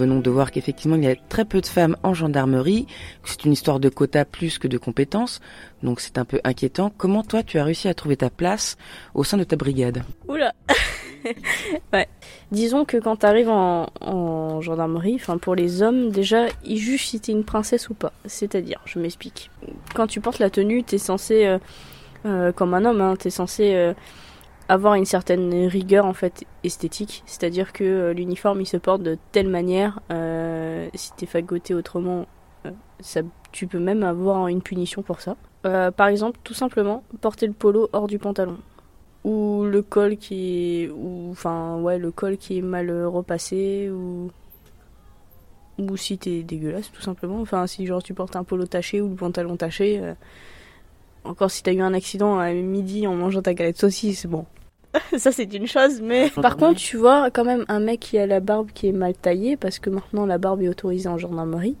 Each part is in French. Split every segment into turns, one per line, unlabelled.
Venons de voir qu'effectivement il y a très peu de femmes en gendarmerie, que c'est une histoire de quota plus que de compétences, donc c'est un peu inquiétant. Comment toi tu as réussi à trouver ta place au sein de ta brigade?
Oula Ouais. Disons que quand tu arrives en, en gendarmerie, enfin pour les hommes, déjà, ils jugent si t'es une princesse ou pas. C'est-à-dire, je m'explique. Quand tu portes la tenue, t'es censé, euh, euh, comme un homme, hein, t'es censé euh, avoir une certaine rigueur en fait esthétique. C'est-à-dire que euh, l'uniforme il se porte de telle manière. euh, si t'es fagoté autrement, euh, ça, tu peux même avoir une punition pour ça. Euh, par exemple, tout simplement, porter le polo hors du pantalon ou le col qui est ou enfin ouais le col qui est mal repassé ou ou si t'es dégueulasse tout simplement enfin si genre tu portes un polo taché ou le pantalon taché encore si t'as eu un accident à midi en mangeant ta galette saucisse bon ça c'est une chose mais par contre tu vois quand même un mec qui a la barbe qui est mal taillée parce que maintenant la barbe est autorisée en gendarmerie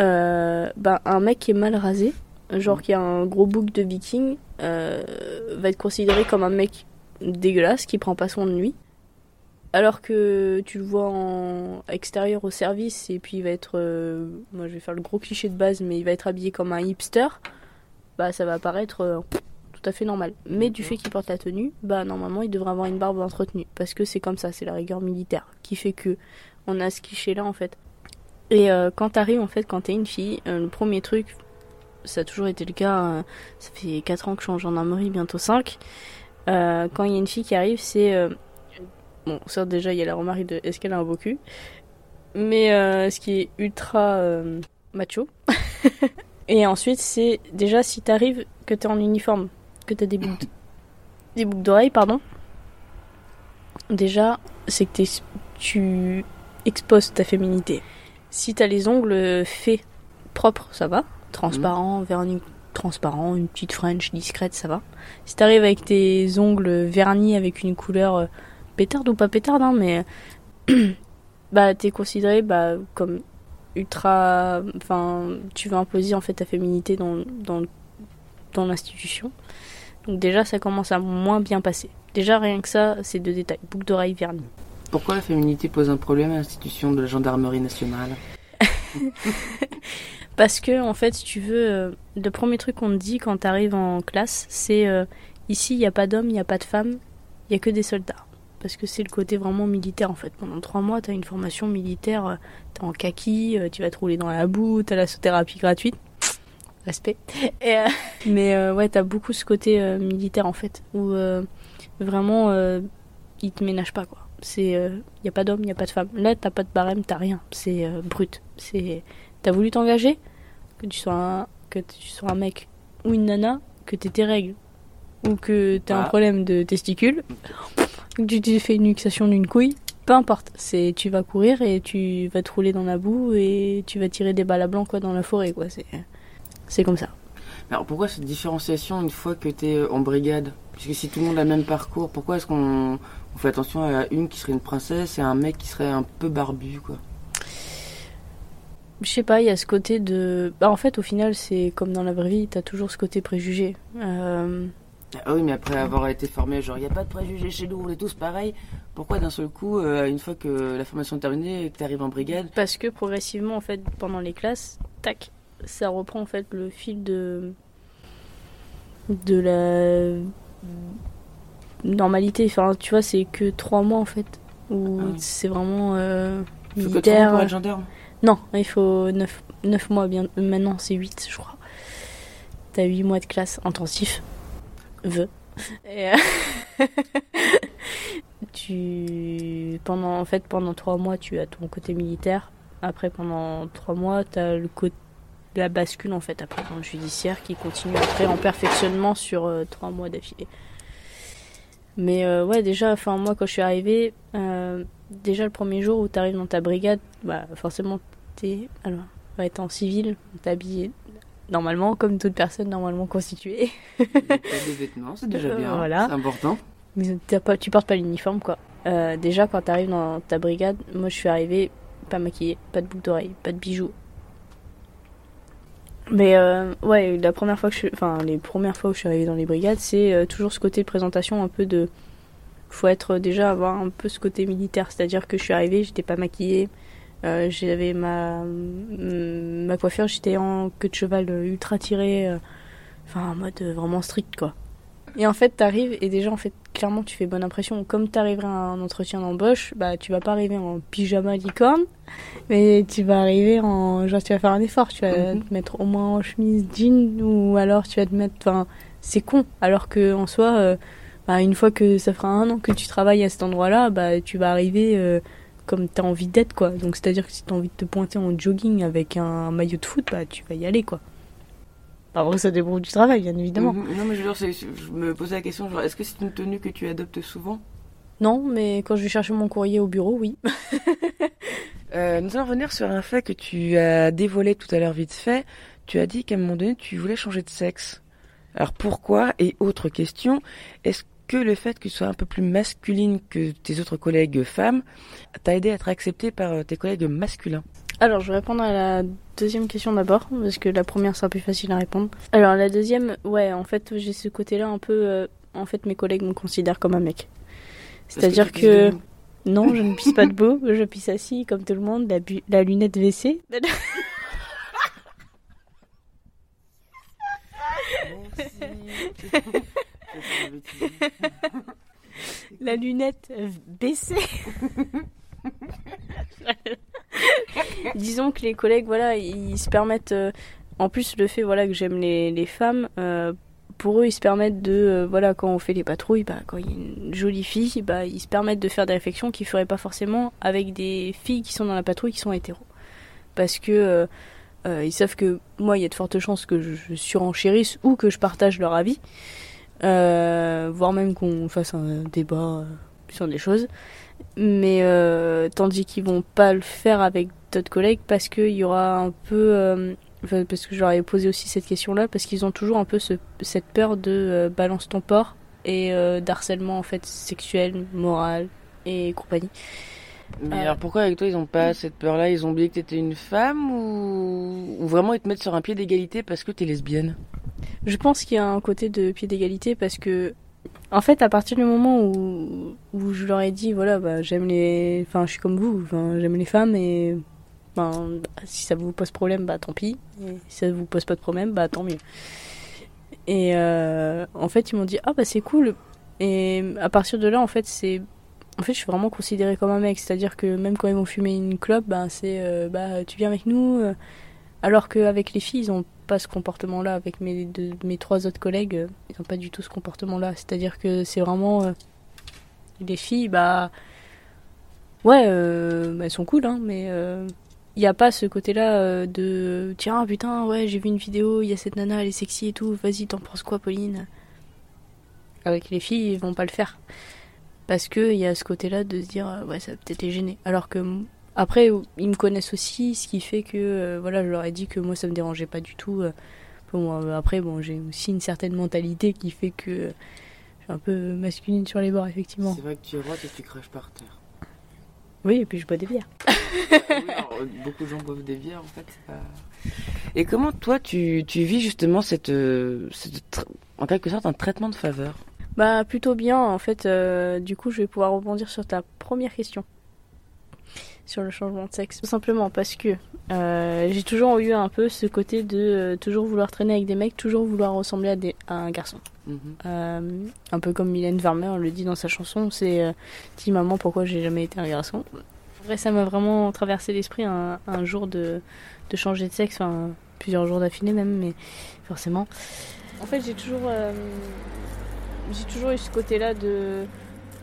euh, ben un mec qui est mal rasé genre qui a un gros bouc de viking, euh, va être considéré comme un mec dégueulasse qui prend pas soin de lui. Alors que tu le vois en extérieur au service et puis il va être, euh, moi je vais faire le gros cliché de base, mais il va être habillé comme un hipster, bah ça va paraître euh, tout à fait normal. Mais du fait qu'il porte la tenue, bah normalement il devrait avoir une barbe entretenue parce que c'est comme ça, c'est la rigueur militaire qui fait que on a ce cliché là en fait. Et euh, quand t'arrives en fait, quand t'es une fille, euh, le premier truc, ça a toujours été le cas. euh, ça fait 4 ans que je suis en gendarmerie, bientôt 5. Euh, quand il y a une fille qui arrive, c'est. bon, ça déjà, il y a la remarque de est-ce qu'elle a un beau cul Mais ce qui est ultra macho. Et ensuite, c'est déjà si t'arrives, que t'es en uniforme, que t'as des boucles, des boucles d'oreilles, pardon. Déjà, c'est que tu exposes ta féminité. Si t'as les ongles faits propres, ça va transparent, vernis transparent, une petite French discrète, ça va. Si t'arrives avec tes ongles vernis avec une couleur euh, pétarde ou pas pétarde, hein, mais bah t'es considéré bah, comme ultra, enfin tu vas imposer en fait ta féminité dans dans dans l'institution. Donc déjà ça commence à moins bien passer. Déjà rien que ça, c'est deux détails. Boucle d'oreille vernis.
Pourquoi la féminité pose un problème à l'institution de la gendarmerie nationale?
Parce que, en fait, si tu veux, euh, le premier truc qu'on te dit quand t'arrives en classe, c'est euh, ici, il n'y a pas d'hommes, il n'y a pas de femmes, il n'y a que des soldats. Parce que c'est le côté vraiment militaire, en fait. Pendant trois mois, t'as une formation militaire, euh, t'es en kaki, tu vas te rouler dans la boue, t'as la thérapie gratuite. Respect. Et, euh, mais euh, ouais, t'as beaucoup ce côté euh, militaire, en fait, où vraiment, ils te ménagent pas, quoi. C'est, il n'y a pas d'hommes, il n'y a pas de femmes. Là, t'as pas de barème, t'as rien. C'est brut. C'est, t'as voulu t'engager? Que tu sois un, que tu sois un mec ou une nana, que t'aies tes règles ou que t'as un
Ah.
problème de testicules, que tu t'es fait une luxation d'une couille, peu importe. C'est tu vas courir et tu vas te rouler dans la boue et tu vas tirer des balles à blanc quoi dans la forêt quoi. C'est c'est comme ça.
Alors pourquoi cette différenciation une fois que tu es en brigade? Parce que si tout le monde a le même parcours, pourquoi est-ce qu'on on fait attention à une qui serait une princesse et à un mec qui serait un peu barbu quoi?
Je sais pas, il y a ce côté de. Bah, en fait, au final, c'est comme dans la vraie vie, t'as toujours ce côté préjugé. Euh,
Ah oui, mais après avoir été formé, genre, il n'y a pas de préjugés chez nous, on est tous pareils. Pourquoi d'un seul coup, euh, une fois que la formation est terminée et que tu arrives en brigade,
Parce que progressivement, en fait, pendant les classes, tac, ça reprend en fait le fil de de la normalité. Enfin, tu vois, c'est que trois mois en fait où
Ah oui.
c'est vraiment euh,
il faut que tu
militaire.
pour être gendarme
Non, il faut 9, neuf mois bien. euh, Maintenant, c'est 8, je crois. T'as 8 mois de classe intensif. Vœux. Et, euh, tu pendant en fait pendant 3 mois, tu as ton côté militaire. Après pendant 3 mois, t'as le côté la bascule en fait après dans le judiciaire qui continue après en perfectionnement sur 3 mois d'affilée. Mais euh, ouais, déjà, enfin moi quand je suis arrivée, euh, euh, déjà le premier jour où tu arrives dans ta brigade, bah forcément t'es alors va être en civil, t'es habillé normalement comme toute personne normalement constituée.
Des vêtements, c'est déjà
Euh,
bien.
voilà.
C'est important.
Mais pas, tu portes pas l'uniforme quoi. Euh, déjà quand t'arrives dans ta brigade, moi je suis arrivée pas maquillée, pas de boucle d'oreille, pas de bijoux. Mais euh, ouais, la première fois que je, enfin les premières fois où je suis arrivée dans les brigades, c'est euh, toujours ce côté présentation un peu de, faut être déjà avoir un peu ce côté militaire, c'est-à-dire que je suis arrivée, j'étais pas maquillée, euh, j'avais ma ma coiffure, j'étais en queue de cheval euh, ultra tirée, euh, enfin en mode euh, vraiment strict quoi. Et en fait, t'arrives et déjà, en fait, clairement, tu fais bonne impression. Comme t'arriverais à un entretien d'embauche, bah, tu vas pas arriver en pyjama licorne, mais tu vas arriver en, genre, tu vas faire un effort. Tu vas
Mhm.
te mettre au moins en chemise jean ou alors tu vas te mettre, enfin, c'est con. Alors que, en soi, euh, bah, une fois que ça fera un an que tu travailles à cet endroit-là, bah, tu vas arriver, euh, comme t'as envie d'être, quoi. Donc, c'est-à-dire que si t'as envie de te pointer en jogging avec un maillot de foot, bah, tu vas y aller, quoi. Après, ça dépend du travail, bien évidemment.
Mhm. Non, mais je, veux dire, c'est- je me posais la question, genre, est-ce que c'est une tenue que tu adoptes souvent?
Non, mais quand je vais chercher mon courrier au bureau, oui.
Euh, Nous allons revenir sur un fait que tu as dévoilé tout à l'heure vite fait. Tu as dit qu'à un moment donné, tu voulais changer de sexe. Alors pourquoi? Et autre question, est-ce que le fait que tu sois un peu plus masculine que tes autres collègues femmes t'a aidé à être acceptée par euh, tes collègues masculins?
Alors, je vais répondre à la deuxième question d'abord, parce que la première sera plus facile à répondre. Alors, la deuxième, ouais, en fait, j'ai ce côté-là un peu. euh, en fait, mes collègues me considèrent comme un mec. C'est-à-dire que. Non, je ne pisse pas debout, je pisse assis, comme tout le monde, la, bu- la lunette WC. la lunette euh, baissée. Disons que les collègues, voilà, ils se permettent. euh, en plus, le fait, voilà, que j'aime les, femmes, euh, pour eux, ils se permettent de, euh, voilà, quand on fait les patrouilles, bah, quand il y a une jolie fille, bah, ils se permettent de faire des réflexions qu'ils feraient pas forcément avec des filles qui sont dans la patrouille qui sont hétéros. Parce que ils savent que moi, il y a de fortes chances que je, surenchérisse ou que je partage leur avis, voire même qu'on fasse un débat sur des choses. Mais euh, tandis qu'ils vont pas le faire avec d'autres collègues parce qu'il y aura un peu euh, Enfin, parce que je leur ai posé aussi cette question-là, parce qu'ils ont toujours un peu ce- cette peur de euh, balance ton porc et d'harcèlement en fait sexuel, moral et compagnie.
Mais alors pourquoi avec toi ils ont pas cette peur-là? Ils ont oublié que t'étais une femme ou... ou vraiment ils te mettent sur un pied d'égalité parce que t'es lesbienne?
Je pense qu'il y a un côté de pied d'égalité parce que, en fait, à partir du moment où, je leur ai dit, voilà, bah, j'aime les. Enfin, je suis comme vous, j'aime les femmes et. Ben, si ça vous pose problème, bah tant pis. Et si ça vous pose pas de problème, bah tant mieux. Et euh, en fait, ils m'ont dit, ah bah c'est cool. Et à partir de là, en fait, je suis vraiment considérée comme un mec. C'est-à-dire que même quand ils vont fumer une clope, bah, c'est. euh, bah, tu viens avec nous. alors qu'avec les filles, ils ont pas ce comportement-là. Avec mes, mes trois autres collègues, euh, ils ont pas du tout ce comportement-là. C'est-à-dire que c'est vraiment. euh, les filles, bah. Ouais, euh, elles sont cool, hein, mais. Il n'y a pas ce côté-là de. Tiens, putain, ouais, j'ai vu une vidéo, il y a cette nana, elle est sexy et tout, vas-y, t'en penses quoi, Pauline? Avec les filles, ils vont pas le faire. Parce qu'il y a ce côté-là de se dire, ouais, ça peut-être les. Alors que. Après, ils me connaissent aussi, ce qui fait que, euh, voilà, je leur ai dit que moi, ça me dérangeait pas du tout. euh. Bon, euh, après, bon, j'ai aussi une certaine mentalité qui fait que euh, je suis un peu masculine sur les bords, effectivement.
C'est vrai que tu es droite et tu craches par terre.
Oui, et puis je bois des bières.
Oui, alors, euh, beaucoup de gens boivent des bières en fait. pas- Et comment toi tu, tu vis justement cette, euh, en quelque sorte un traitement de faveur?
Bah plutôt bien en fait. euh, du coup, je vais pouvoir rebondir sur ta première question sur le changement de sexe. Tout simplement parce que euh, j'ai toujours eu un peu ce côté de euh, toujours vouloir traîner avec des mecs, toujours vouloir ressembler à, des, à un garçon.
Mhm.
Euh, un peu comme Mylène Farmer le dit dans sa chanson, c'est dis maman pourquoi j'ai jamais été un garçon? Après ça m'a vraiment traversé l'esprit un, un jour de, de changer de sexe, enfin plusieurs jours d'affilée même, mais forcément. En fait j'ai toujours j'ai toujours eu ce côté-là de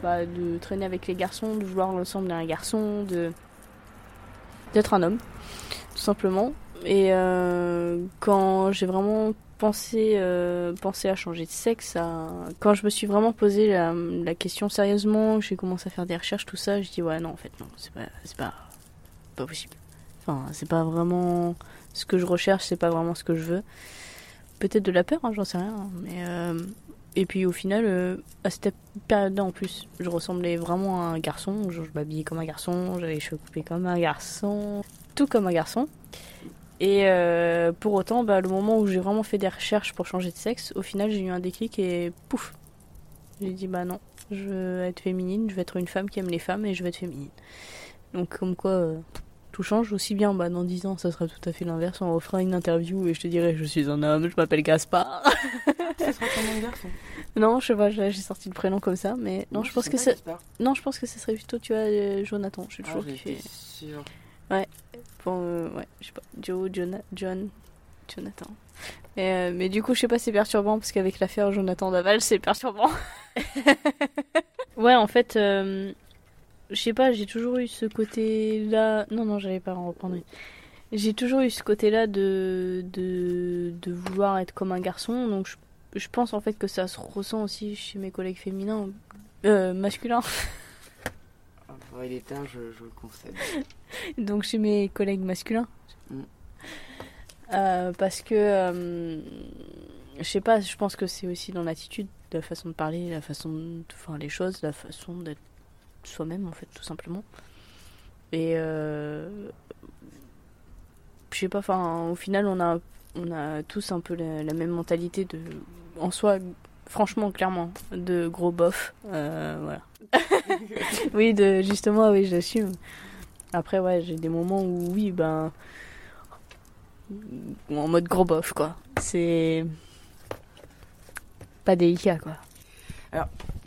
bah, de traîner avec les garçons, de vouloir ressembler à un garçon, de d'être un homme, tout simplement. Et euh, quand j'ai vraiment euh, penser à changer de sexe, à... quand je me suis vraiment posé la, question sérieusement, j'ai commencé à faire des recherches, tout ça, je dis ouais non en fait non, c'est pas, c'est pas, pas possible. Enfin, c'est pas vraiment ce que je recherche, c'est pas vraiment ce que je veux. Peut-être de la peur, hein, j'en sais rien, mais euh, et puis au final, euh, à cette période-là en plus, je ressemblais vraiment à un garçon, je, je m'habillais comme un garçon, j'avais les cheveux coupés comme un garçon, tout comme un garçon. Et euh, pour autant, bah, le moment où j'ai vraiment fait des recherches pour changer de sexe, au final, j'ai eu un déclic et pouf J'ai dit, bah non, je veux être féminine, je veux être une femme qui aime les femmes et je veux être féminine. Donc, comme quoi, euh, tout change aussi bien. Bah, dans 10 ans, ça sera tout à fait l'inverse. On refera une interview et je te dirai, je suis un homme, je m'appelle Gaspard.
Ça sera garçon.
non, je sais pas, j'ai sorti le prénom comme ça, mais non, je pense que c'est. Non, je pense que ce serait plutôt, tu vois, euh, Jonathan. J'ai
Ah,
toujours kiffé. Bon, euh, ouais, je sais pas, Joe, Jonah, John, Jonathan. Mais, euh, mais du coup, je sais pas, c'est perturbant parce qu'avec l'affaire Jonathan Daval, c'est perturbant. ouais, en fait, euh, je sais pas, j'ai toujours eu ce côté-là. Non, non, j'allais pas en reprendre. une. J'ai toujours eu ce côté-là de, de, de vouloir être comme un garçon, donc je, je pense en fait que ça se ressent aussi chez mes collègues féminins, euh, masculins.
il est tard, je, je le concède.
donc chez mes collègues masculins.
Mm.
Euh, parce que, euh, je sais pas, je pense que c'est aussi dans l'attitude, la façon de parler, la façon de faire les choses, la façon d'être soi-même en fait, tout simplement. Et euh, je sais pas, enfin, au final, on a, on a tous un peu la, la même mentalité de, en soi, franchement, clairement, de gros bof. Euh, voilà. oui, de, justement, oui, j'assume. Après, ouais, j'ai des moments où, oui, ben. En mode gros bof, quoi. C'est. Pas délicat, quoi.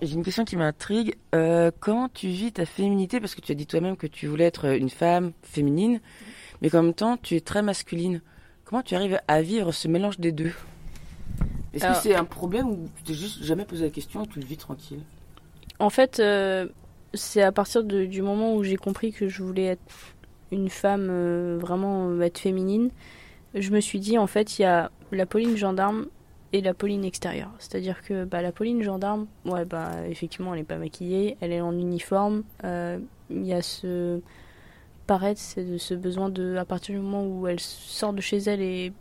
J'ai une question qui m'intrigue. Euh, comment tu vis ta féminité? Parce que tu as dit toi-même que tu voulais être une femme féminine, mais en même temps, tu es très masculine. Comment tu arrives à vivre ce mélange des deux? Est-ce
Alors-
que c'est un problème ou tu t'es juste jamais posé la question et tu le vis tranquille?
En fait, euh, c'est à partir de- du moment où j'ai compris que je voulais être une femme, euh, vraiment euh, être féminine, je me suis dit, en fait, il y a la Pauline gendarme et la Pauline extérieure. C'est-à-dire que bah, la Pauline gendarme, ouais, bah, effectivement, elle n'est pas maquillée, elle est en uniforme. euh, Il y a ce paraître, c'est de ce besoin de, à partir du moment où elle sort de chez elle et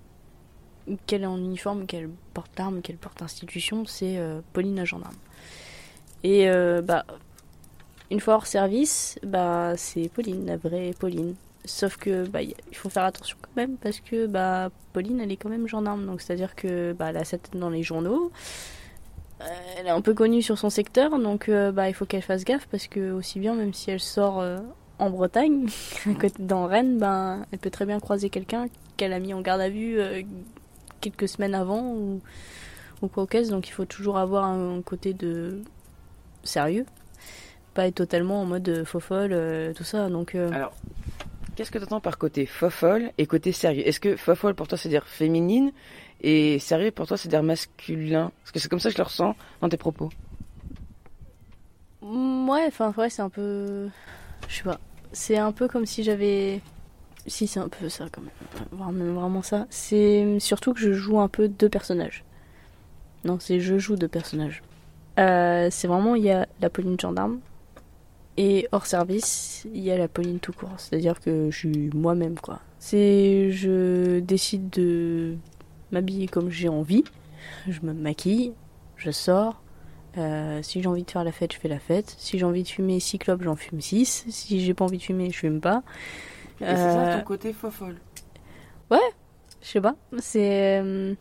qu'elle est en uniforme, qu'elle porte l'arme, qu'elle porte institution, c'est euh, Pauline la gendarme. Et euh, bah, une fois hors service, bah, c'est Pauline, la vraie Pauline. Sauf que bah, il faut faire attention quand même parce que bah, Pauline, elle est quand même gendarme. Donc c'est-à-dire que bah, elle a sa tête dans les journaux. Euh, elle est un peu connue sur son secteur, donc euh, bah, il faut qu'elle fasse gaffe parce que aussi bien, même si elle sort euh, en Bretagne, à dans Rennes, ben, elle peut très bien croiser quelqu'un qu'elle a mis en garde à vue quelques semaines avant ou, ou quoi au caisse. Donc il faut toujours avoir un côté de sérieux, pas être totalement en mode faux folle, tout ça. Donc
Alors, qu'est-ce que tu par côté fofolle et côté sérieux? Est-ce que fofolle pour toi c'est dire féminine et sérieux pour toi c'est dire masculin? Parce que c'est comme ça que je le ressens dans tes propos.
Mm, Ouais, enfin, ouais, c'est un peu. Je sais pas. C'est un peu comme si j'avais. Si, c'est un peu ça, quand même. Vraiment ça. C'est surtout que je joue un peu deux personnages. Non, c'est je joue deux personnages. Euh, c'est vraiment, il y a la Pauline gendarme. Et hors service, il y a la Pauline tout court. C'est-à-dire que je suis moi-même, quoi. C'est. Je décide de m'habiller comme j'ai envie. Je me maquille. Je sors. Euh, si j'ai envie de faire la fête, je fais la fête. Si j'ai envie de fumer 6 clopes, j'en fume 6. Si j'ai pas envie de fumer, je fume pas.
Et c'est ça
Euh,
ton côté fofolle
Je sais pas. C'est euh,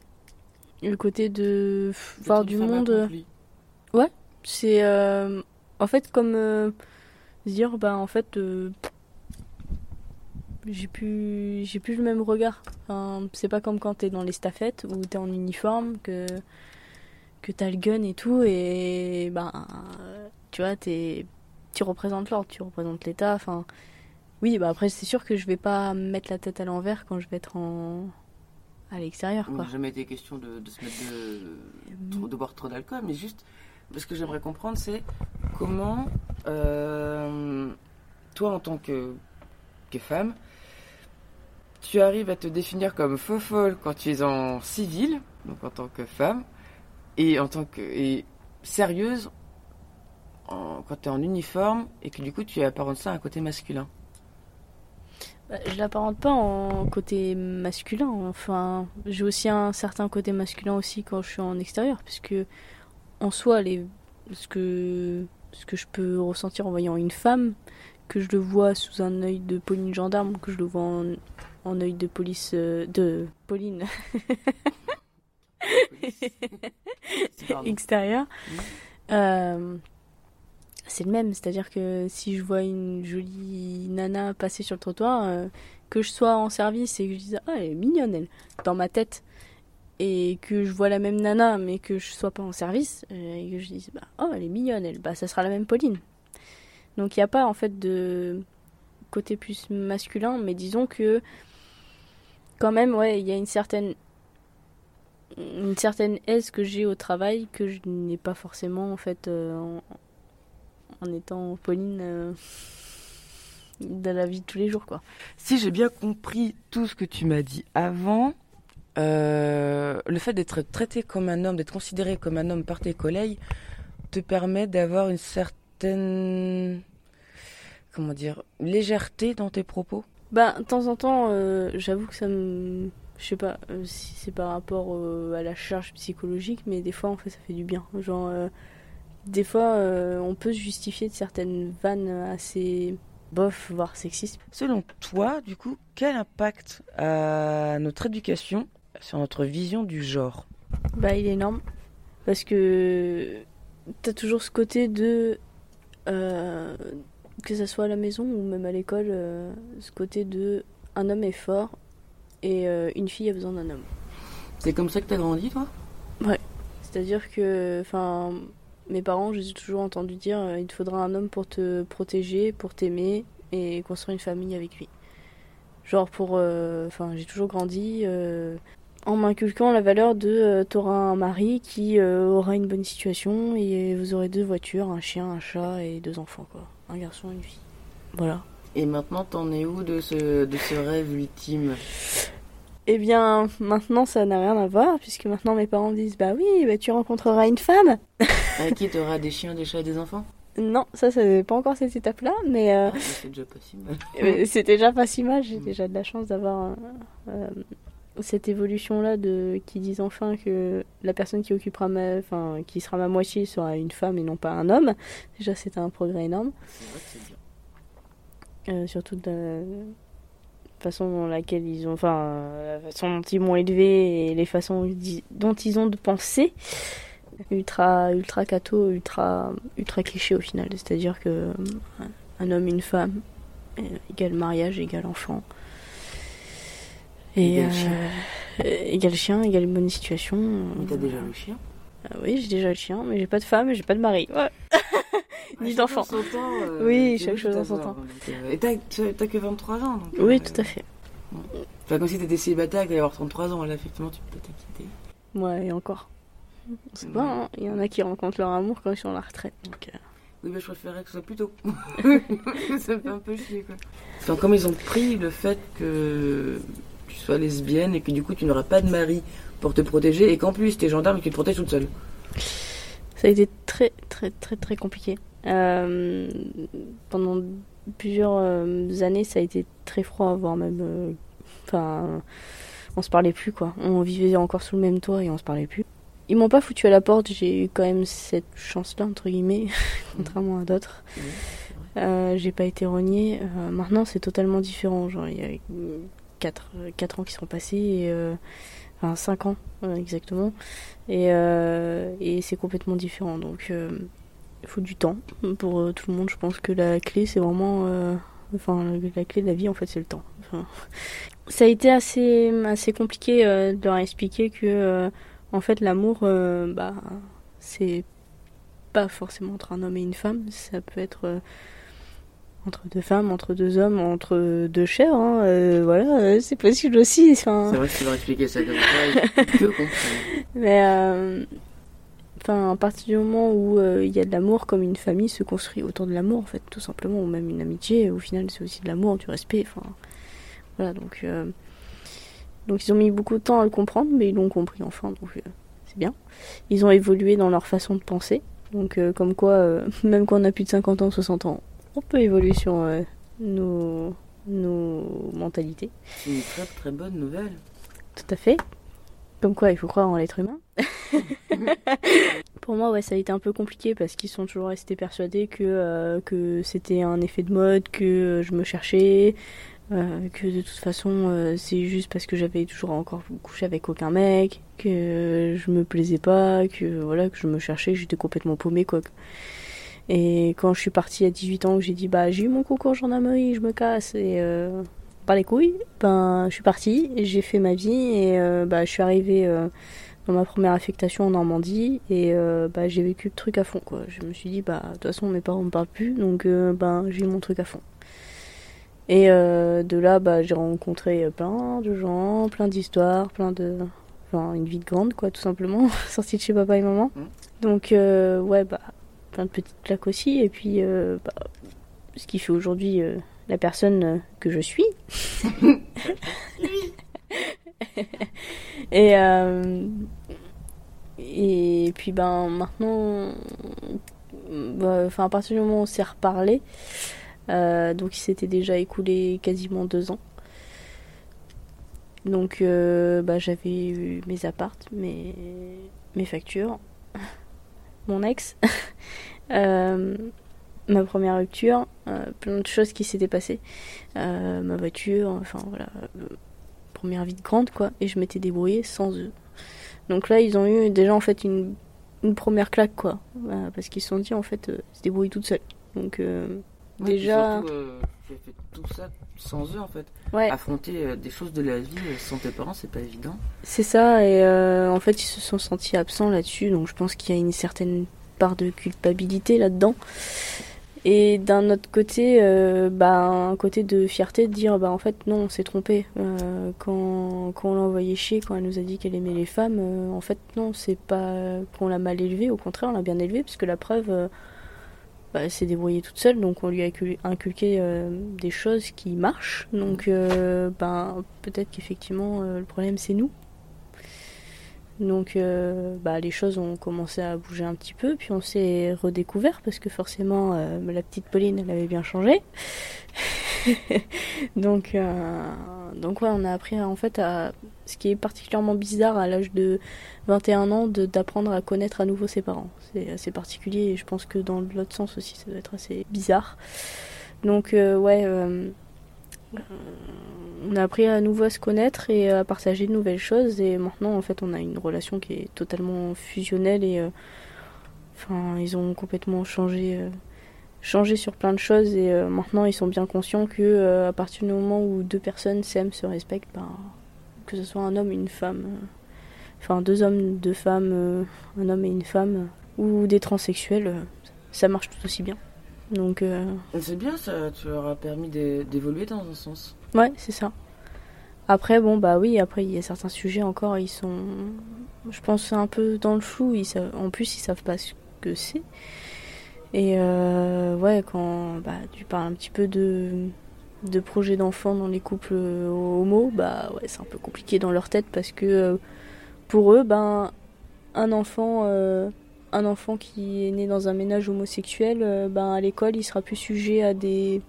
le côté de voir du monde. euh, C'est euh, en fait comme euh, se dire bah en fait euh, j'ai plus j'ai plus le même regard. Enfin, c'est pas comme quand t'es dans les staffettes où t'es en uniforme que que t'as le gun et tout et ben tu vois t'es tu représentes l'ordre, tu représentes l'État. Enfin oui bah après c'est sûr que je vais pas me mettre la tête à l'envers quand je vais être en à l'extérieur quoi.
jamais été question de, se mettre de, de boire trop d'alcool, mais juste ce que j'aimerais comprendre, c'est comment euh, toi, en tant que, femme, tu arrives à te définir comme faux folle quand tu es en civil, donc en tant que femme, et en tant que et sérieuse quand tu es en uniforme et que du coup tu apparentes ça à un côté masculin?
Bah, je l'apparente pas en côté masculin. Enfin, j'ai aussi un certain côté masculin aussi quand je suis en extérieur, puisque en soi, les, ce que ce que je peux ressentir en voyant une femme, que je le vois sous un œil de Pauline gendarme, que je le vois en, en œil de police euh, de Pauline. Extérieur. Euh, c'est le même, c'est-à-dire que si je vois une jolie nana passer sur le trottoir, euh, que je sois en service et que je dise ah elle est mignonne elle dans ma tête et que je vois la même nana mais que je sois pas en service euh, et que je dise bah oh elle est mignonne elle bah ça sera la même Pauline. Donc il n'y a pas en fait de côté plus masculin mais disons que quand même ouais il y a une certaine une certaine aise que j'ai au travail que je n'ai pas forcément en fait euh, en, étant Pauline euh, dans la vie de tous les jours quoi.
Si j'ai bien compris tout ce que tu m'as dit avant, euh, le fait d'être traité comme un homme, d'être considéré comme un homme par tes collègues, te permet d'avoir une certaine, comment dire, légèreté dans tes propos?
Bah, de temps en temps, euh, j'avoue que ça me. Je sais pas euh, si c'est par rapport euh, à la charge psychologique, mais des fois, en fait, ça fait du bien. Genre, euh, des fois, on peut se justifier de certaines vannes assez bof, voire sexistes.
Selon toi, du coup, quel impact a notre éducation sur notre vision du genre
Bah, il est énorme. Parce que t'as toujours ce côté de. euh, que ça soit à la maison ou même à l'école, euh, ce côté de. Un homme est fort et euh, une fille a besoin d'un homme.
C'est comme ça que t'as grandi, toi?
C'est-à-dire que, enfin, mes parents, je les ai toujours entendu dire euh, il te faudra un homme pour te protéger, pour t'aimer et construire une famille avec lui. Genre pour, euh, enfin, j'ai toujours grandi euh, en m'inculquant la valeur de euh, t'auras un mari qui euh, aura une bonne situation et vous aurez deux voitures, un chien, un chat et deux enfants quoi, un garçon et une fille. Voilà.
Et maintenant, t'en es où de ce, de ce rêve ultime?
Eh bien, maintenant ça n'a rien à voir puisque maintenant mes parents disent bah oui, bah tu rencontreras une femme.
Avec qui t'auras des chiens, des chats et des enfants?
Non, ça, ça n'est pas encore cette étape-là, mais euh,
Ah, C'est déjà pas si mal.
euh, c'est déjà pas si mal. J'ai déjà de la chance d'avoir euh, cette évolution-là de qui disent enfin que la personne qui occupera ma, enfin, qui sera ma moitié sera une femme et non pas un homme. Déjà, c'est un progrès énorme.
C'est vrai que c'est bien.
Euh, surtout de la façon dans laquelle ils ont, enfin, la façon dont ils m'ont élevé et les façons dont ils ont de penser. Ultra, ultra catho, ultra, ultra cliché au final. C'est-à-dire que euh, un homme, une femme, euh, égale mariage, égale enfant. Et
Égale chien.
euh, égale chien, égale bonne situation.
Mais t'as déjà le chien?
Ah oui, j'ai déjà le chien, mais j'ai pas de femme et j'ai pas de mari. Ouais. Ni d'enfant. Oui, chaque chose en son temps.
Et t'as que 23 ans donc,
Oui,
euh,
tout à fait.
Pas comme si t'étais célibataire et que t'allais avoir 33 ans. Là, effectivement, tu peux t'inquiéter.
Ouais, et encore. C'est pas, hein. Il y en a qui rencontrent leur amour quand ils sont à la retraite. Donc, euh,
Oui, mais je préférerais que ce soit plus tôt. ça me fait un peu chier, quoi. Enfin, comme ils ont pris le fait que tu sois lesbienne et que du coup tu n'auras pas de mari pour te protéger et qu'en plus t'es gendarme et que tu te protèges toute seule.
Ça a été très, très, très, très compliqué. Euh, pendant plusieurs euh, années, ça a été très froid, voire même. euh, Enfin, on se parlait plus, quoi. On vivait encore sous le même toit et on se parlait plus. Ils m'ont pas foutu à la porte, j'ai eu quand même cette chance-là, entre guillemets, contrairement à d'autres. Euh, j'ai pas été rognée. Euh, maintenant, c'est totalement différent. Genre, il y a 4, ans qui sont passés, euh, enfin 5 ans euh, exactement, et, euh, et c'est complètement différent. Donc, euh, il faut du temps pour euh, tout le monde. Je pense que la clé, c'est vraiment. euh, enfin, la clé de la vie, en fait, c'est le temps. Ça a été assez, assez compliqué euh, de leur expliquer que, euh, en fait, l'amour, euh, bah, c'est pas forcément entre un homme et une femme. Ça peut être. Entre deux femmes, entre deux hommes, entre deux chèvres, hein, euh, voilà, euh, c'est possible aussi. Enfin,
C'est vrai que tu leur expliquer ça comme ça, ils peuvent comprendre.
mais euh, enfin, à partir du moment où il y a de l'amour, comme une famille se construit autour de l'amour, en fait, tout simplement, ou même une amitié, au final, c'est aussi de l'amour, du respect. Enfin, voilà, donc Donc ils ont mis beaucoup de temps à le comprendre, mais ils l'ont compris enfin, donc c'est bien. Ils ont évolué dans leur façon de penser. Donc comme quoi, même quand on a plus de 50 ans, 60 ans, on peut évoluer sur nos, nos mentalités.
C'est une très très bonne nouvelle.
Tout à fait. Comme quoi, il faut croire en l'être humain. Pour moi, ouais, ça a été un peu compliqué parce qu'ils sont toujours restés persuadés que, euh, que c'était un effet de mode, que je me cherchais, euh, que de toute façon, euh, c'est juste parce que j'avais toujours encore couché avec aucun mec, que je me plaisais pas, que voilà, que je me cherchais, que j'étais complètement paumée, quoi. Et quand je suis partie à 18 ans, j'ai dit bah j'ai eu mon concours gendarmerie, je me casse et euh, pas les couilles, ben je suis partie, j'ai fait ma vie et euh, bah je suis arrivée euh, dans ma première affectation en Normandie et euh, bah j'ai vécu le truc à fond quoi. Je me suis dit bah de toute façon mes parents me parlent plus donc ben j'ai eu mon truc à fond. Et de là bah j'ai rencontré plein de gens, plein d'histoires, plein de enfin une vie de grande quoi tout simplement, sortie de chez papa et maman. Mmh. Donc ouais bah plein de petites claques aussi. Et puis, euh, bah, ce qui fait aujourd'hui euh, la personne euh, que je suis. et, et puis, ben, maintenant, bah, à partir du moment où on s'est reparlé, donc il s'était déjà écoulé quasiment deux ans. Donc, bah, j'avais eu mes appartes, mes, mes factures, mon ex, euh, ma première rupture, euh, plein de choses qui s'étaient passées, euh, ma voiture, enfin voilà, première vie de grande quoi, et je m'étais débrouillée sans eux. Donc là, ils ont eu déjà en fait une, une première claque quoi, parce qu'ils se sont dit en fait, se débrouillent toute seule. Donc déjà.
j'ai fait tout ça sans eux en fait. Ouais. Affronter des choses de la vie sans tes parents, c'est pas évident.
C'est ça, et en fait, ils se sont sentis absents là-dessus, donc je pense qu'il y a une certaine part de culpabilité là-dedans. Et d'un autre côté, euh, bah, un côté de fierté de dire, bah, en fait, non, on s'est trompé. Euh, quand, quand on l'a envoyé chier, quand elle nous a dit qu'elle aimait les femmes, euh, en fait, non, c'est pas qu'on l'a mal élevée, au contraire, on l'a bien élevée, puisque la preuve, bah, s'est débrouillée toute seule, donc on lui a inculqué des choses qui marchent. Donc, bah, peut-être qu'effectivement, le problème, c'est nous. Donc euh, bah, les choses ont commencé à bouger un petit peu, puis on s'est redécouvert parce que forcément euh, la petite Pauline elle avait bien changé. donc euh, donc ouais, on a appris en fait à ce qui est particulièrement bizarre à l'âge de 21 ans d'apprendre à connaître à nouveau ses parents. C'est assez particulier et je pense que dans l'autre sens aussi ça doit être assez bizarre. Donc ouais on a appris à nouveau à se connaître et à partager de nouvelles choses et maintenant en fait on a une relation qui est totalement fusionnelle et euh, enfin ils ont complètement changé euh, changé sur plein de choses et euh, maintenant ils sont bien conscients que à partir du moment où deux personnes s'aiment se respectent ben, que ce soit un homme et une femme enfin deux hommes deux femmes un homme et une femme ou des transsexuels ça marche tout aussi bien donc
c'est bien ça tu leur as permis d'évoluer dans un sens
Ouais, c'est ça. Après, bon, bah oui, après, il y a certains sujets encore, ils sont, je pense, un peu dans le flou. Ils savent... En plus, ils savent pas ce que c'est. Et euh, ouais, quand bah, tu parles un petit peu de, de projets d'enfants dans les couples homo, bah ouais, c'est un peu compliqué dans leur tête parce que euh, pour eux, ben, un enfant, euh, un enfant qui est né dans un ménage homosexuel, ben, à l'école, il sera plus sujet à des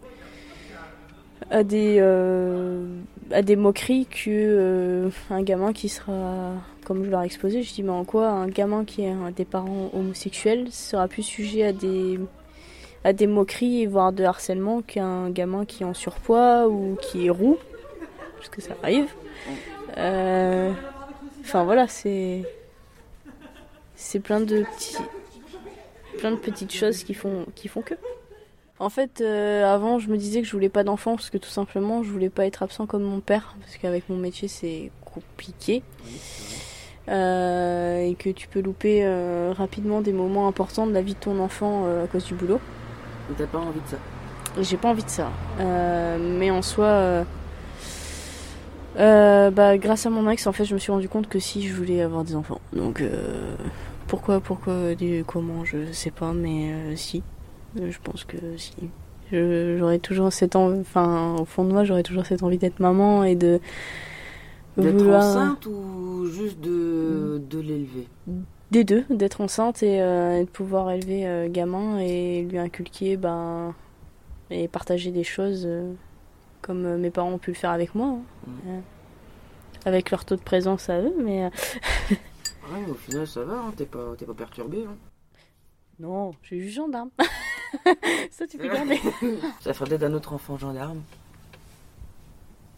à des, euh, à des moqueries que euh, un gamin qui sera, comme je leur ai exposé, je dis mais en quoi un gamin qui a des parents homosexuels sera plus sujet à des, à des moqueries, voire de harcèlement qu'un gamin qui est en surpoids ou qui est roux, parce que ça arrive. Euh, enfin voilà, c'est c'est plein de plein de petites choses qui font qui font que. En fait, euh, avant, je me disais que je voulais pas d'enfant parce que tout simplement, je voulais pas être absent comme mon père parce qu'avec mon métier, c'est compliqué. Et que tu peux louper euh, rapidement des moments importants de la vie de ton enfant à cause du boulot.
Mais t'as pas envie de ça
J'ai pas envie de ça. mais en soi, bah, grâce à mon ex, en fait, je me suis rendu compte que si je voulais avoir des enfants. Donc, pourquoi, pourquoi, comment, je sais pas, mais si. Je pense que si. J'aurais toujours cette envie, enfin, au fond de moi, j'aurais toujours cette envie d'être maman et de
D'être
vouloir-
enceinte ou juste de, de l'élever
Des deux, d'être enceinte et, euh, et de pouvoir élever euh, gamin et lui inculquer ben, et partager des choses euh, comme euh, mes parents ont pu le faire avec moi. hein.
Mm.
Euh, avec leur taux de présence à eux, mais euh,
Ouais, mais au final, ça va, hein, t'es pas, pas perturbé. Hein.
non, j'ai eu gendarme. Ça, tu peux garder.
ça ferait peut-être un autre enfant gendarme.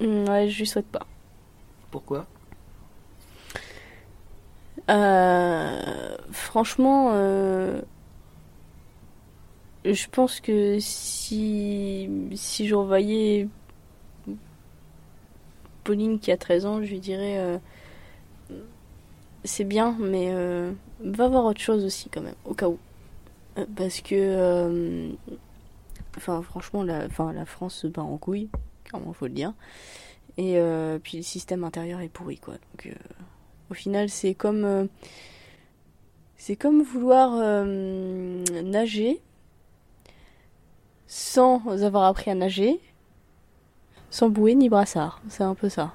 Mm, ouais, je lui souhaite pas.
Pourquoi?
Euh, franchement, euh, je pense que si, si je revoyais Pauline qui a 13 ans, je lui dirais euh, c'est bien, mais va voir autre chose aussi quand même, au cas où. Parce que, franchement, la France se bat en couille, clairement, faut le dire. Et euh, puis le système intérieur est pourri, quoi. Donc, euh, au final, c'est comme, euh, c'est comme vouloir nager sans avoir appris à nager, sans bouée ni brassard. C'est un peu ça.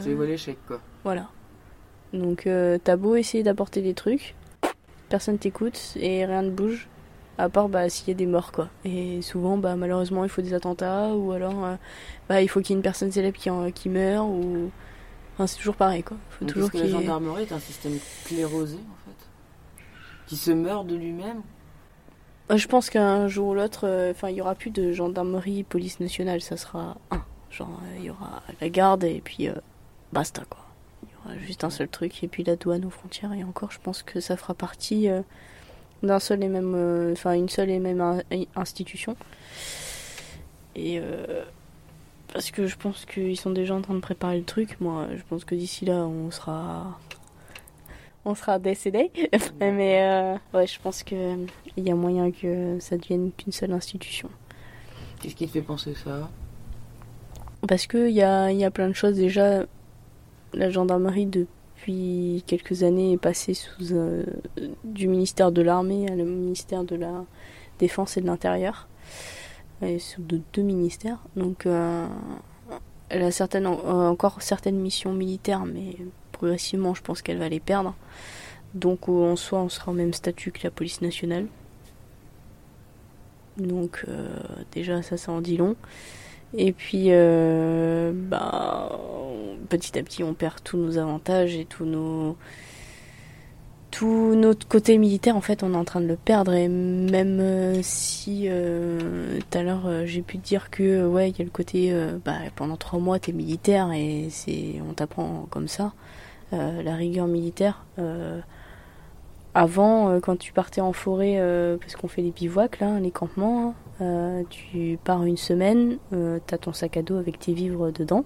C'est l'échec, quoi.
voilà. Donc t'as beau essayer d'apporter des trucs, personne t'écoute et rien ne bouge. À part bah, s'il y a des morts quoi. Et souvent bah malheureusement il faut des attentats ou alors euh, bah, il faut qu'il y ait une personne célèbre qui, en- qui meurt ou. Enfin c'est toujours pareil quoi. Faut toujours
que la gendarmerie est un système clérosé, en fait? Qui se meurt de lui-même?
Euh, Je pense qu'un jour ou l'autre, euh, il y aura plus de gendarmerie, police nationale, ça sera un. Genre, euh, il y aura la garde et puis basta quoi. Il y aura juste un seul truc et puis la douane aux frontières et encore, je pense que ça fera partie d'un seul et même, euh, enfin, une seule et même in- institution. Et euh, parce que je pense qu'ils sont déjà en train de préparer le truc. Moi, je pense que d'ici là, on sera, on sera décédé. Mais euh, ouais, je pense que il y a moyen que ça devienne qu'une seule institution.
Qu'est-ce qui te fait penser ça?
Parce qu'il y a, il y a plein de choses. Déjà, la gendarmerie, depuis quelques années, est passée sous euh, du ministère de l'Armée à le ministère de la Défense et de l'Intérieur. Et sous de deux ministères. Donc, euh, elle a certaines, euh, encore certaines missions militaires, mais progressivement, je pense qu'elle va les perdre. Donc, en soi, on sera au même statut que la police nationale. Donc, déjà, ça, ça en dit long. Et puis, euh, bah, petit à petit, on perd tous nos avantages et tous nos. Tout notre côté militaire, en fait, on est en train de le perdre. Et même euh, si euh, tout à l'heure, euh, j'ai pu dire que, ouais, il y a le côté. euh, bah, pendant trois mois, t'es militaire et c'est, on t'apprend comme ça. euh, la rigueur militaire. avant, quand tu partais en forêt, parce qu'on fait les bivouacs, là, les campements, hein, euh, tu pars une semaine, euh, t'as ton sac à dos avec tes vivres dedans.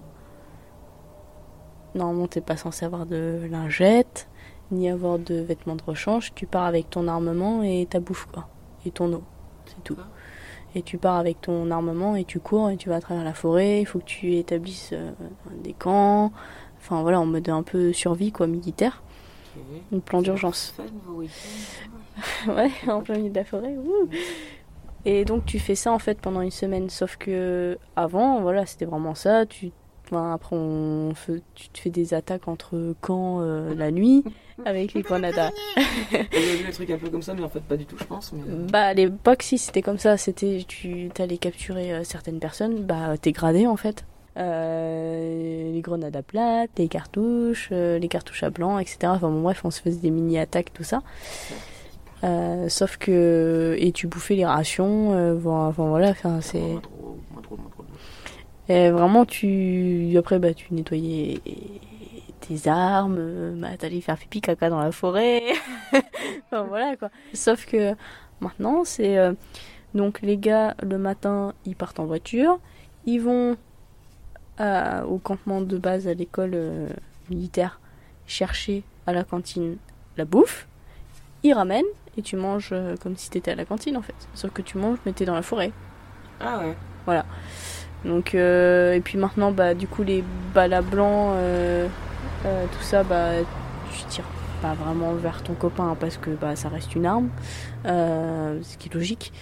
Normalement, t'es pas censé avoir de lingettes, ni avoir de vêtements de rechange. Tu pars avec ton armement et ta bouffe, quoi. Et ton eau. C'est tout. Et tu pars avec ton armement et tu cours et tu vas à travers la forêt. Il faut que tu établisses euh, des camps. Enfin, voilà, en mode un peu survie, quoi, militaire. Un plan d'urgence. Ouais, en plein milieu de la forêt. Et donc tu fais ça en fait pendant une semaine. Sauf que avant, voilà, c'était vraiment ça. Tu, enfin, après, on fait- tu te fais des attaques entre camps euh, la nuit avec les grenades. à-
J'avais vu des trucs un peu comme ça, mais en fait, pas du tout, je pense. Mais...
Bah à l'époque, si c'était comme ça, c'était tu allais capturer euh, certaines personnes, bah t'es gradé en fait. Euh, les grenades à plate, les cartouches, euh, les cartouches à blanc, etc. Enfin bon, bref, on se faisait des mini-attaques, tout ça. Euh, sauf que. Et tu bouffais les rations, euh, enfin voilà, enfin, c'est. Vraiment, tu. Après, bah, tu nettoyais tes armes, euh, bah, t'allais faire pipi caca dans la forêt. enfin, voilà, quoi. Sauf que maintenant, c'est. euh, Donc, les gars, le matin, ils partent en voiture. Ils vont à- au campement de base à l'école militaire chercher à la cantine la bouffe. Ils ramènent et tu manges euh, comme si t'étais à la cantine, en fait. Sauf que tu manges, mais t'es dans la forêt.
Ah ouais.
Donc euh, et puis maintenant bah du coup les balles blancs euh, euh, tout ça bah tu tires pas vraiment vers ton copain hein, parce que bah ça reste une arme ce qui est logique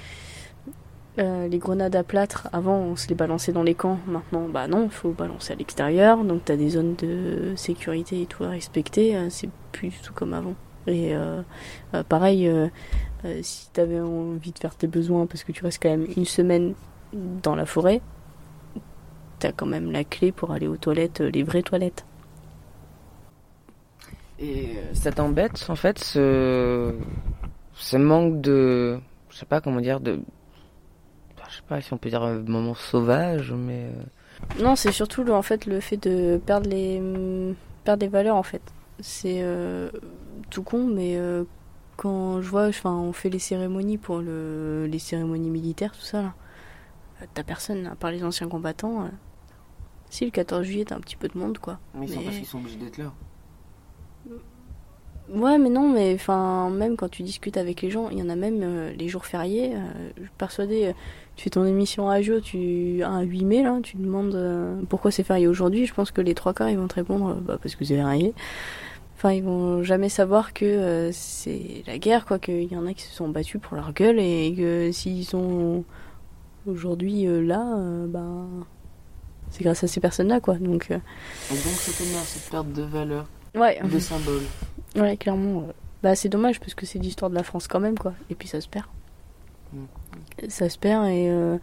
Euh, les grenades à plâtre, avant on se les balançait dans les camps, maintenant bah non, il faut balancer à l'extérieur, donc tu as des zones de sécurité et tout à respecter, euh, c'est plus du tout comme avant. Et euh, pareil, si tu avais envie de faire tes besoins parce que tu restes quand même une semaine dans la forêt, tu as quand même la clé pour aller aux toilettes, les vraies toilettes.
Et ça t'embête en fait ce, ce manque de, je sais pas comment dire, de je sais pas si on peut dire un moment sauvage, mais.
Euh. Non, c'est surtout en fait le fait de perdre les perdre des valeurs en fait. C'est euh, tout con, mais euh, quand je vois, enfin, on fait les cérémonies pour le les cérémonies militaires, tout ça là. T'as personne à part les anciens combattants. Si le 14 juillet, t'as un petit peu de monde quoi.
Mais ils sont parce qu'ils sont obligés d'être là.
Ouais, mais non, mais enfin, même quand tu discutes avec les gens, il y en a même euh, les jours fériés. Euh, je suis persuadée, euh, tu fais ton émission à jour, tu un 8 mai là, tu demandes pourquoi c'est férié aujourd'hui. Je pense que les trois quarts ils vont te répondre bah, parce que c'est férié. Enfin, ils vont jamais savoir que c'est la guerre, quoi, qu'il y en a qui se sont battus pour leur gueule et que s'ils sont aujourd'hui là, ben c'est grâce à ces personnes-là, quoi. Donc, donc
cette cette perte de valeur,
ouais.
de symbole.
Ouais, clairement. Euh, bah, c'est dommage parce que c'est l'histoire de la France quand même, quoi. Et puis ça se perd. Mm. Ça se perd et. Euh,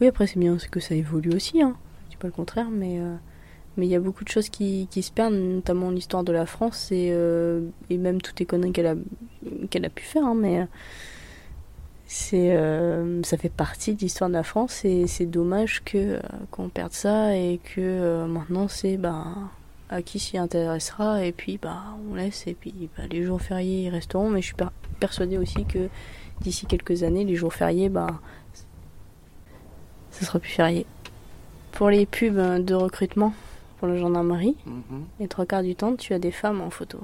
oui, après, c'est bien que ça évolue aussi, hein. Je dis pas le contraire, mais. Euh, mais il y a beaucoup de choses qui, qui se perdent, notamment l'histoire de la France et, et même toutes les conneries qu'elle a, qu'elle a pu faire, hein, mais c'est ça fait partie de l'histoire de la France et c'est dommage que qu'on perde ça et que maintenant c'est bah à qui s'y intéressera et puis bah on laisse et puis bah, les jours fériés ils resteront mais je suis persuadée aussi que d'ici quelques années les jours fériés bah ce sera plus férié. Pour les pubs de recrutement pour la gendarmerie, mhm. les trois quarts du temps tu as des femmes en photo.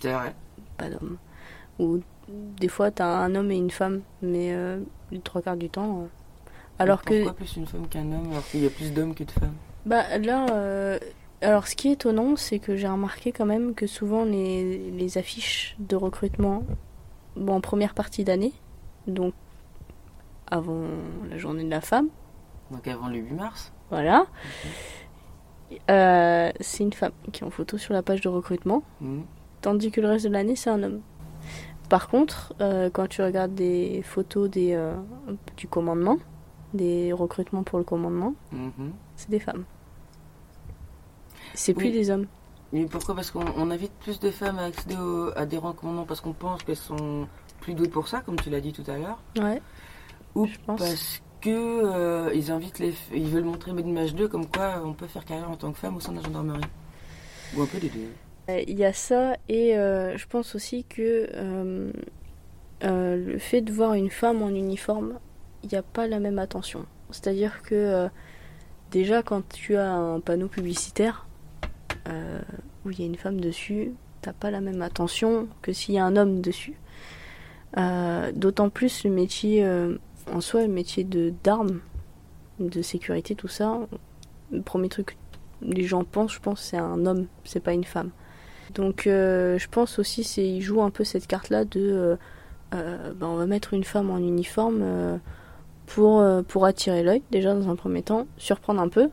C'est vrai.
Pas d'hommes. Ou des fois tu as un homme et une femme mais euh, les trois quarts du temps euh, alors
pourquoi
que
pourquoi plus une femme qu'un homme alors qu'il y a plus d'hommes que de femmes?
Bah là euh, alors, ce qui est étonnant, c'est que j'ai remarqué quand même que souvent les, affiches de recrutement, bon, en première partie d'année, donc avant la journée de la femme.
Donc avant le 8 mars?
Voilà. Euh, c'est une femme qui est en photo sur la page de recrutement, mmh. tandis que le reste de l'année, c'est un homme. Par contre, euh, quand tu regardes des photos des, euh, du commandement, des recrutements pour le commandement, mmh. c'est des femmes. C'est plus des hommes.
Mais pourquoi? Parce qu'on invite plus de femmes à accéder à des recommandants parce qu'on pense qu'elles sont plus douées pour ça, comme tu l'as dit tout à l'heure.
Ouais.
Ou parce que euh, ils invitent ils veulent montrer une image d'eux comme quoi on peut faire carrière en tant que femme au sein de la gendarmerie. Ou un peu des deux.
Euh, il y a ça et euh, je pense aussi que le fait de voir une femme en uniforme, il n'y a pas la même attention. C'est-à-dire que déjà quand tu as un panneau publicitaire, où il y a une femme dessus, t'as pas la même attention que s'il y a un homme dessus. D'autant plus le métier en soi, le métier de d'armes, de sécurité, tout ça. Le premier truc les gens pensent, je pense, c'est un homme, c'est pas une femme. Donc je pense aussi c'est il joue un peu cette carte là de bah, on va mettre une femme en uniforme pour pour attirer l'œil déjà dans un premier temps, surprendre un peu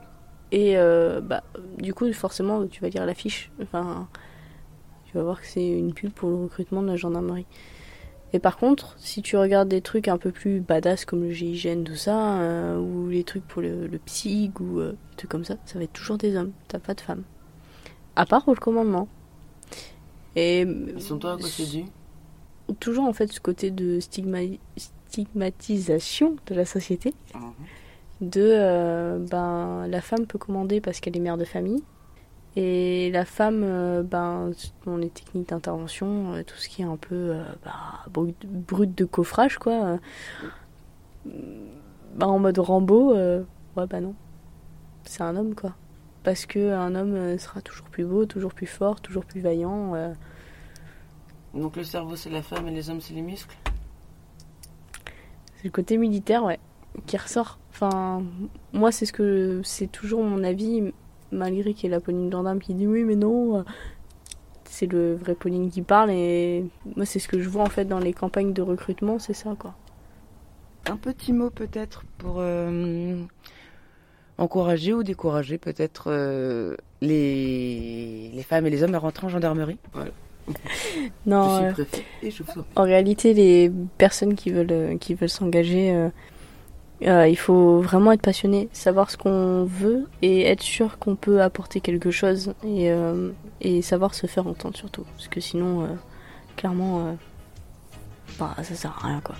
et euh, bah, du coup, forcément, tu vas lire l'affiche. Enfin, tu vas voir que c'est une pub pour le recrutement de la gendarmerie. Et par contre, si tu regardes des trucs un peu plus badass comme le GIGN, tout ça, euh, ou les trucs pour le, le psy, ou euh, des trucs comme ça, ça va être toujours des hommes. T'as pas de femmes. À part pour le commandement. Et.
Ils sont toi à
Toujours en fait ce côté de stigmatisation de la société. Mhm de euh, ben, la femme peut commander parce qu'elle est mère de famille. Et la femme, euh, ben, dans les techniques d'intervention, euh, tout ce qui est un peu ben, brut, de coffrage, quoi. Ben, en mode Rambo, ouais, bah non. C'est un homme, quoi. Parce que un homme sera toujours plus beau, toujours plus fort, toujours plus vaillant.
Donc le cerveau c'est la femme et les hommes c'est les muscles?
C'est le côté militaire, ouais qui ressort. Enfin, moi, c'est ce que c'est toujours mon avis, malgré qu'il y ait la Pauline gendarme qui dit oui, mais non. Euh, c'est le vrai Pauline qui parle et moi, c'est ce que je vois en fait dans les campagnes de recrutement, c'est ça quoi.
un petit mot peut-être pour euh, encourager ou décourager peut-être euh, les, les femmes et les hommes à rentrer en gendarmerie. Voilà.
Non,
je suis préfet et je vous en-
réalité, les personnes qui veulent, qui veulent s'engager, euh, il faut vraiment être passionné, savoir ce qu'on veut et être sûr qu'on peut apporter quelque chose et, euh, et savoir se faire entendre surtout. Parce que sinon, euh, clairement, bah, ça sert à rien quoi.